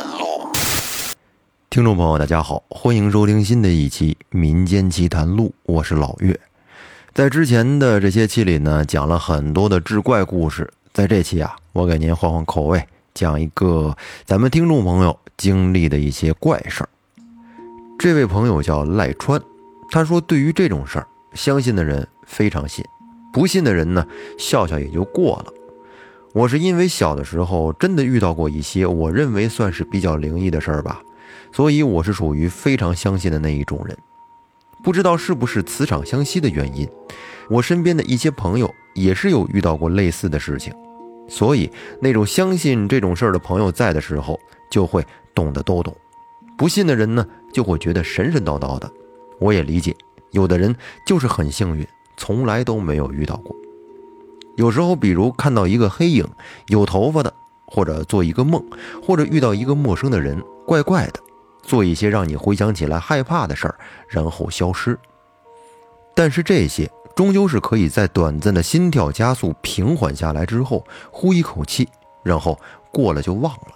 谈录，听众朋友，大家好，欢迎收听新的一期《民间奇谈录》，我是老岳。在之前的这些期里呢，讲了很多的志怪故事，在这期啊，我给您换换口味，讲一个咱们听众朋友经历的一些怪事儿。这位朋友叫赖川，他说，对于这种事儿，相信的人非常信，不信的人呢，笑笑也就过了。我是因为小的时候真的遇到过一些我认为算是比较灵异的事儿吧，所以我是属于非常相信的那一种人。不知道是不是磁场相吸的原因，我身边的一些朋友也是有遇到过类似的事情，所以那种相信这种事儿的朋友在的时候，就会懂得都懂；不信的人呢，就会觉得神神叨叨的。我也理解，有的人就是很幸运，从来都没有遇到过。有时候，比如看到一个黑影，有头发的，或者做一个梦，或者遇到一个陌生的人，怪怪的，做一些让你回想起来害怕的事儿，然后消失。但是这些终究是可以在短暂的心跳加速、平缓下来之后，呼一口气，然后过了就忘了。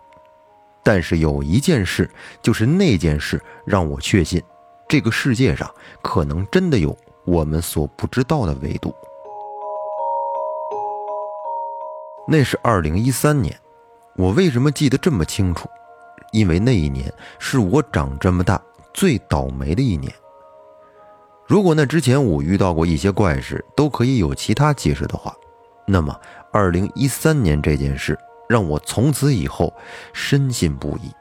但是有一件事，就是那件事让我确信，这个世界上可能真的有我们所不知道的维度。那是二零一三年，我为什么记得这么清楚？因为那一年是我长这么大最倒霉的一年。如果那之前我遇到过一些怪事都可以有其他解释的话，那么二零一三年这件事让我从此以后深信不疑。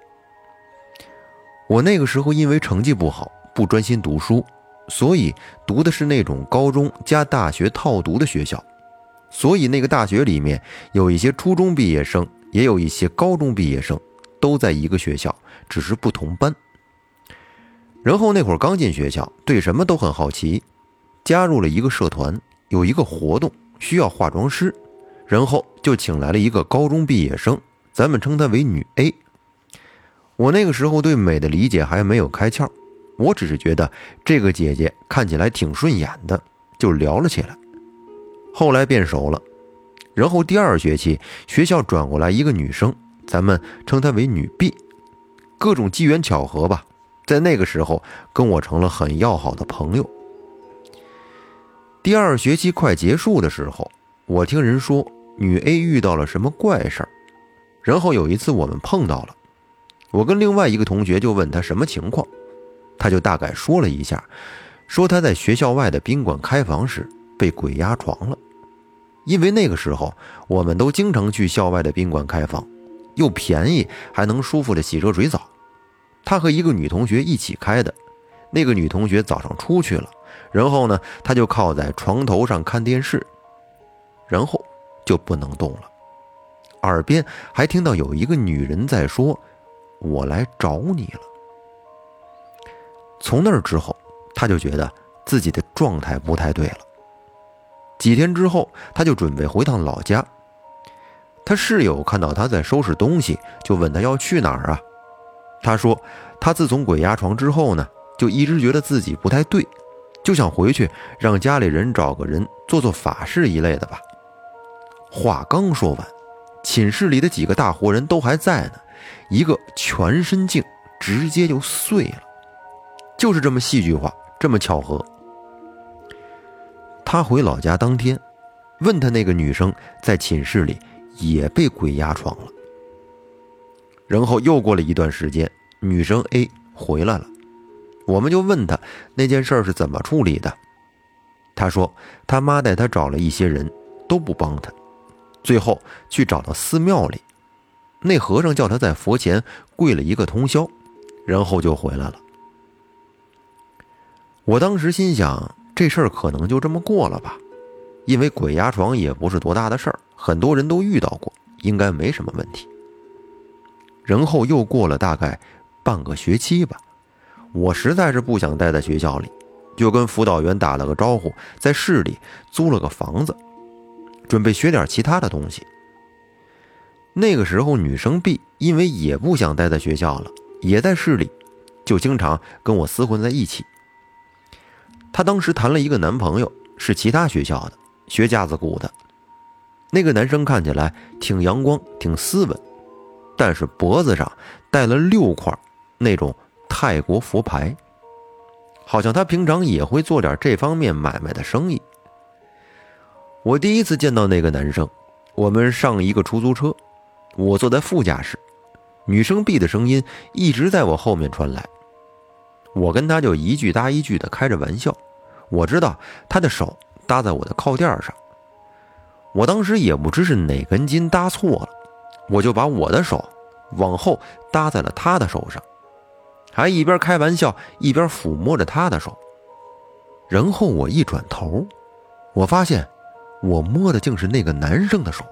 我那个时候因为成绩不好，不专心读书，所以读的是那种高中加大学套读的学校。所以那个大学里面有一些初中毕业生，也有一些高中毕业生，都在一个学校，只是不同班。然后那会儿刚进学校，对什么都很好奇，加入了一个社团，有一个活动需要化妆师，然后就请来了一个高中毕业生，咱们称她为女 A。我那个时候对美的理解还没有开窍，我只是觉得这个姐姐看起来挺顺眼的，就聊了起来。后来变熟了，然后第二学期学校转过来一个女生，咱们称她为女 B。各种机缘巧合吧，在那个时候跟我成了很要好的朋友。第二学期快结束的时候，我听人说女 A 遇到了什么怪事儿，然后有一次我们碰到了，我跟另外一个同学就问她什么情况，她就大概说了一下，说她在学校外的宾馆开房时。被鬼压床了，因为那个时候我们都经常去校外的宾馆开房，又便宜还能舒服的洗热水澡。他和一个女同学一起开的，那个女同学早上出去了，然后呢，他就靠在床头上看电视，然后就不能动了，耳边还听到有一个女人在说：“我来找你了。”从那之后，他就觉得自己的状态不太对了。几天之后，他就准备回趟老家。他室友看到他在收拾东西，就问他要去哪儿啊？他说，他自从鬼压床之后呢，就一直觉得自己不太对，就想回去让家里人找个人做做法事一类的吧。话刚说完，寝室里的几个大活人都还在呢，一个全身镜直接就碎了，就是这么戏剧化，这么巧合。他回老家当天，问他那个女生在寝室里也被鬼压床了。然后又过了一段时间，女生 A 回来了，我们就问他那件事是怎么处理的。他说他妈带他找了一些人，都不帮他，最后去找到寺庙里，那和尚叫他在佛前跪了一个通宵，然后就回来了。我当时心想。这事儿可能就这么过了吧，因为鬼压床也不是多大的事儿，很多人都遇到过，应该没什么问题。然后又过了大概半个学期吧，我实在是不想待在学校里，就跟辅导员打了个招呼，在市里租了个房子，准备学点其他的东西。那个时候，女生 B 因为也不想待在学校了，也在市里，就经常跟我厮混在一起。她当时谈了一个男朋友，是其他学校的，学架子鼓的。那个男生看起来挺阳光、挺斯文，但是脖子上戴了六块那种泰国佛牌，好像他平常也会做点这方面买卖的生意。我第一次见到那个男生，我们上一个出租车，我坐在副驾驶，女生 B 的声音一直在我后面传来，我跟他就一句搭一句的开着玩笑，我知道他的手搭在我的靠垫上，我当时也不知是哪根筋搭错了，我就把我的手往后搭在了他的手上，还一边开玩笑一边抚摸着他的手，然后我一转头，我发现。我摸的竟是那个男生的手，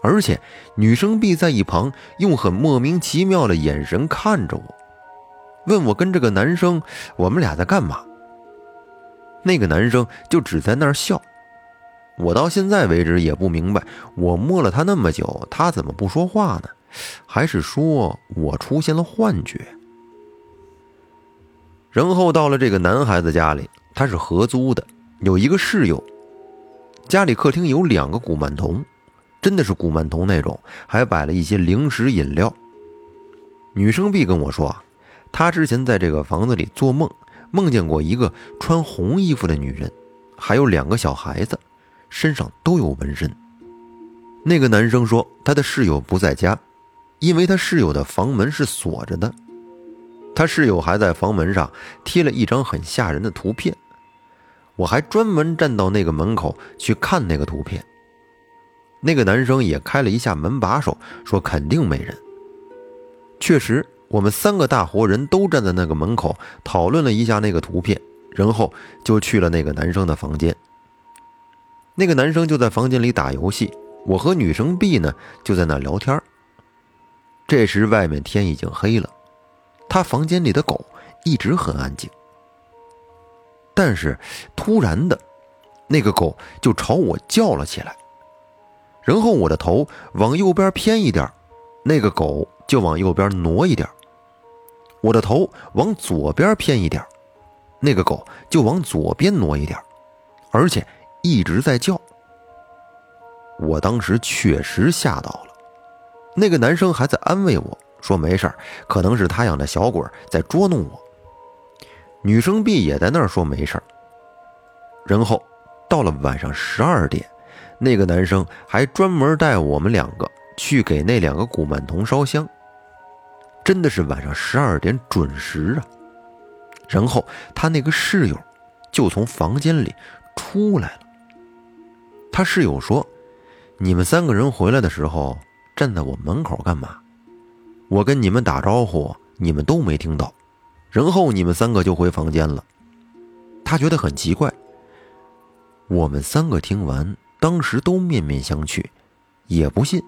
而且女生 B 在一旁用很莫名其妙的眼神看着我，问我跟这个男生我们俩在干嘛。那个男生就只在那儿笑。我到现在为止也不明白，我摸了他那么久，他怎么不说话呢？还是说我出现了幻觉？然后到了这个男孩子家里，他是合租的，有一个室友。家里客厅有两个古曼童，真的是古曼童那种，还摆了一些零食饮料。女生 B 跟我说他，之前在这个房子里做梦，梦见过一个穿红衣服的女人，还有两个小孩子，身上都有纹身。那个男生说他的室友不在家，因为他室友的房门是锁着的，他室友还在房门上贴了一张很吓人的图片。我还专门站到那个门口去看那个图片。那个男生也开了一下门把手，说肯定没人。确实，我们三个大活人都站在那个门口讨论了一下那个图片，然后就去了那个男生的房间。那个男生就在房间里打游戏，我和女生 B 呢就在那聊天。这时外面天已经黑了，他房间里的狗一直很安静。但是，突然的，那个狗就朝我叫了起来。然后我的头往右边偏一点，那个狗就往右边挪一点；我的头往左边偏一点，那个狗就往左边挪一点，而且一直在叫。我当时确实吓到了。那个男生还在安慰我说：“没事可能是他养的小鬼在捉弄我。”女生 B 也在那儿说没事。然后到了晚上十二点，那个男生还专门带我们两个去给那两个古曼童烧香。真的是晚上十二点准时啊！然后他那个室友就从房间里出来了。他室友说：“你们三个人回来的时候站在我门口干嘛？我跟你们打招呼，你们都没听到。”然后你们三个就回房间了，他觉得很奇怪。我们三个听完，当时都面面相觑，也不信。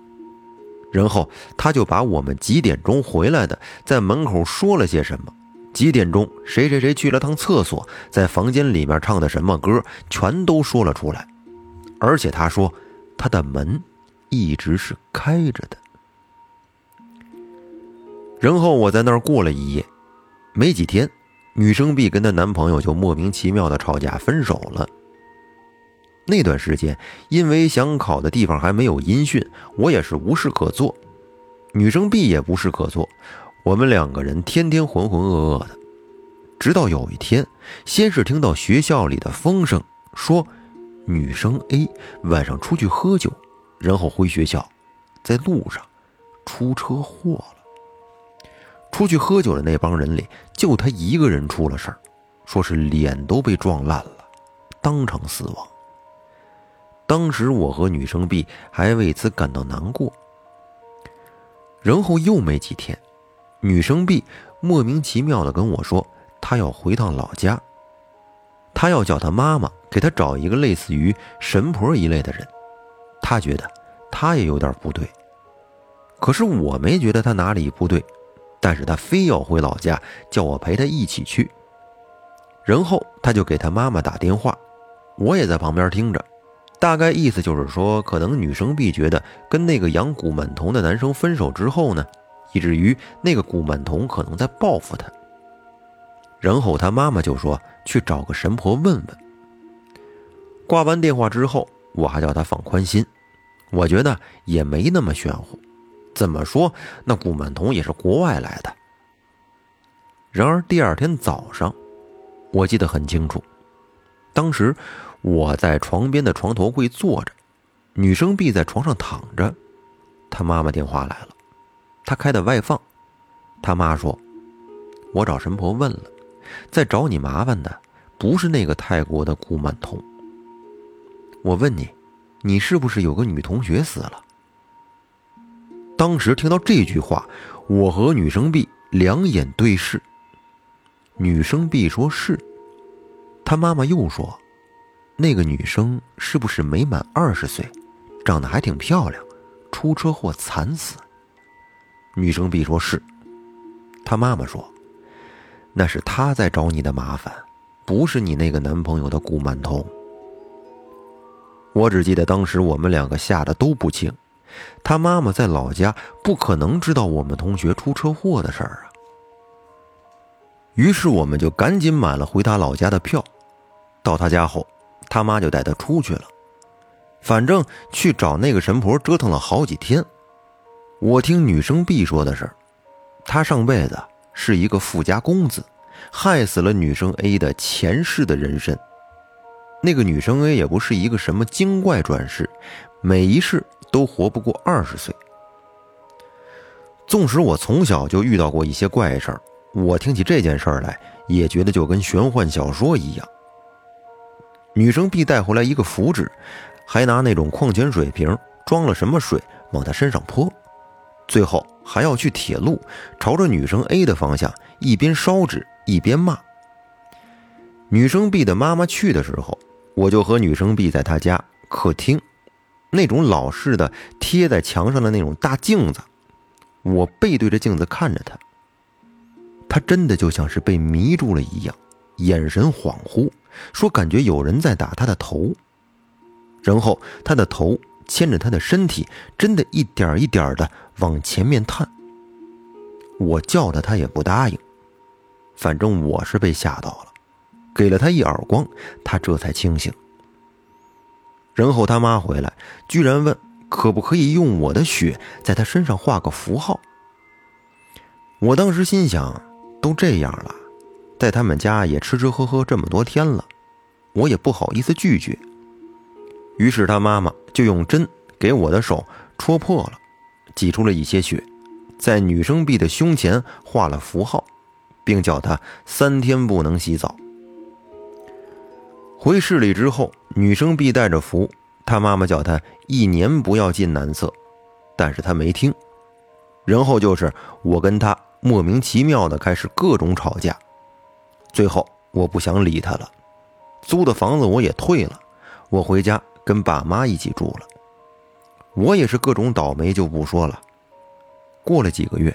然后他就把我们几点钟回来的，在门口说了些什么，几点钟谁谁谁去了趟厕所，在房间里面唱的什么歌，全都说了出来。而且他说，他的门一直是开着的。然后我在那儿过了一夜。没几天，女生 B 跟她男朋友就莫名其妙的吵架分手了。那段时间，因为想考的地方还没有音讯，我也是无事可做，女生 B 也无事可做，我们两个人天天浑浑噩噩的。直到有一天，先是听到学校里的风声，说女生 A 晚上出去喝酒，然后回学校，在路上出车祸了。出去喝酒的那帮人里，就他一个人出了事儿，说是脸都被撞烂了，当场死亡。当时我和女生 B 还为此感到难过。然后又没几天，女生 B 莫名其妙的跟我说，她要回趟老家，她要叫她妈妈给她找一个类似于神婆一类的人。她觉得她也有点不对，可是我没觉得她哪里不对。但是他非要回老家，叫我陪他一起去。然后他就给他妈妈打电话，我也在旁边听着，大概意思就是说，可能女生 B 觉得跟那个养古满童的男生分手之后呢，以至于那个古满童可能在报复她。然后她妈妈就说去找个神婆问问。挂完电话之后，我还叫她放宽心，我觉得也没那么玄乎。怎么说，那顾满童也是国外来的。然而第二天早上，我记得很清楚，当时我在床边的床头柜坐着，女生 B 在床上躺着，她妈妈电话来了，她开的外放，她妈说：“我找神婆问了，在找你麻烦的不是那个泰国的顾曼彤。我问你，你是不是有个女同学死了？”当时听到这句话，我和女生 B 两眼对视。女生 B 说是，她妈妈又说，那个女生是不是没满二十岁，长得还挺漂亮，出车祸惨死？女生 B 说是，她妈妈说，那是她在找你的麻烦，不是你那个男朋友的顾满通。我只记得当时我们两个吓得都不轻，他妈妈在老家不可能知道我们同学出车祸的事儿啊。于是我们就赶紧买了回他老家的票。到他家后，他妈就带他出去了。反正去找那个神婆折腾了好几天。我听女生 B 说的是，他上辈子是一个富家公子，害死了女生 A 的前世的人参。那个女生 A 也不是一个什么精怪转世，每一世都活不过二十岁。纵使我从小就遇到过一些怪事儿。我听起这件事儿来，也觉得就跟玄幻小说一样。女生 B 带回来一个符纸，还拿那种矿泉水瓶装了什么水往她身上泼，最后还要去铁路，朝着女生 A 的方向一边烧纸一边骂。女生 B 的妈妈去的时候，我就和女生 B 在她家客厅，那种老式的贴在墙上的那种大镜子，我背对着镜子看着她。他真的就像是被迷住了一样，眼神恍惚，说感觉有人在打他的头，然后他的头牵着他的身体，真的一点一点的往前面探。我叫他，他也不答应，反正我是被吓到了，给了他一耳光，他这才清醒。然后他妈回来，居然问可不可以用我的血在他身上画个符号。我当时心想。都这样了，在他们家也吃吃喝喝这么多天了，我也不好意思拒绝。于是他妈妈就用针给我的手戳破了，挤出了一些血，在女生 B 的胸前画了符号，并叫她三天不能洗澡。回市里之后，女生 B 带着符，她妈妈叫她一年不要进男厕，但是她没听。然后就是我跟她。莫名其妙的开始各种吵架，最后我不想理他了，租的房子我也退了，我回家跟爸妈一起住了。我也是各种倒霉就不说了。过了几个月，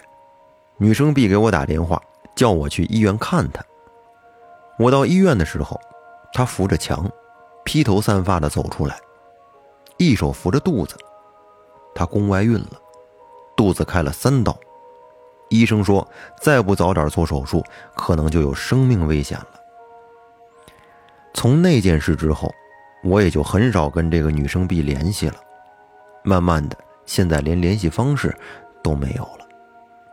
女生 B 给我打电话，叫我去医院看她。我到医院的时候，她扶着墙，披头散发的走出来，一手扶着肚子，她宫外孕了，肚子开了三刀。医生说，再不早点做手术，可能就有生命危险了。从那件事之后，我也就很少跟这个女生 B 联系了。慢慢的，现在连联系方式都没有了。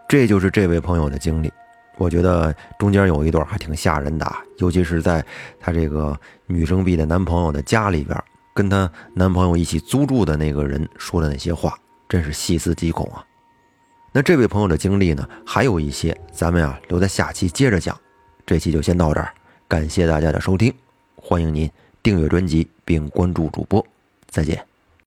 这就是这位朋友的经历。我觉得中间有一段还挺吓人的，尤其是在她这个女生 B 的男朋友的家里边，跟她男朋友一起租住的那个人说的那些话，真是细思极恐啊。那这位朋友的经历呢，还有一些，咱们呀留在下期接着讲。这期就先到这儿，感谢大家的收听，欢迎您订阅专辑并关注主播，再见。